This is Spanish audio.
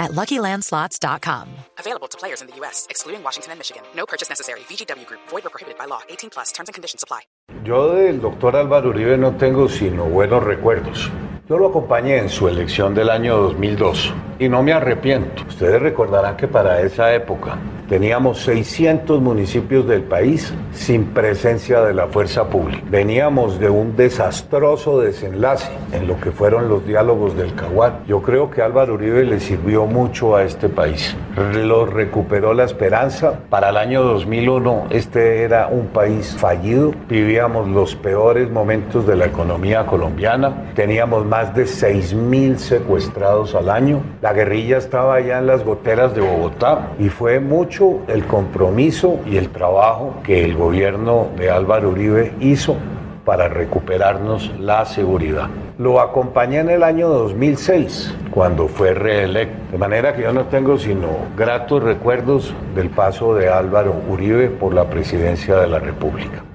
at LuckyLandSlots.com. Available to players in the U.S., excluding Washington and Michigan. No purchase necessary. VGW Group. Void or prohibited by law. 18 plus. Terms and conditions apply. Yo del doctor Álvaro Uribe no tengo sino buenos recuerdos. Yo lo acompañé en su elección del año 2002 y no me arrepiento. Ustedes recordarán que para esa época teníamos 600 municipios del país sin presencia de la fuerza pública. Veníamos de un desastroso desenlace en lo que fueron los diálogos del Caguán. Yo creo que Álvaro Uribe le sirvió mucho a este país. Lo recuperó la esperanza. Para el año 2001 este era un país fallido. Vivíamos los peores momentos de la economía colombiana. Teníamos más de 6 mil secuestrados al año. La guerrilla estaba allá en las goteras de Bogotá y fue el compromiso y el trabajo que el gobierno de Álvaro Uribe hizo para recuperarnos la seguridad. Lo acompañé en el año 2006, cuando fue reelecto. De manera que yo no tengo sino gratos recuerdos del paso de Álvaro Uribe por la presidencia de la República.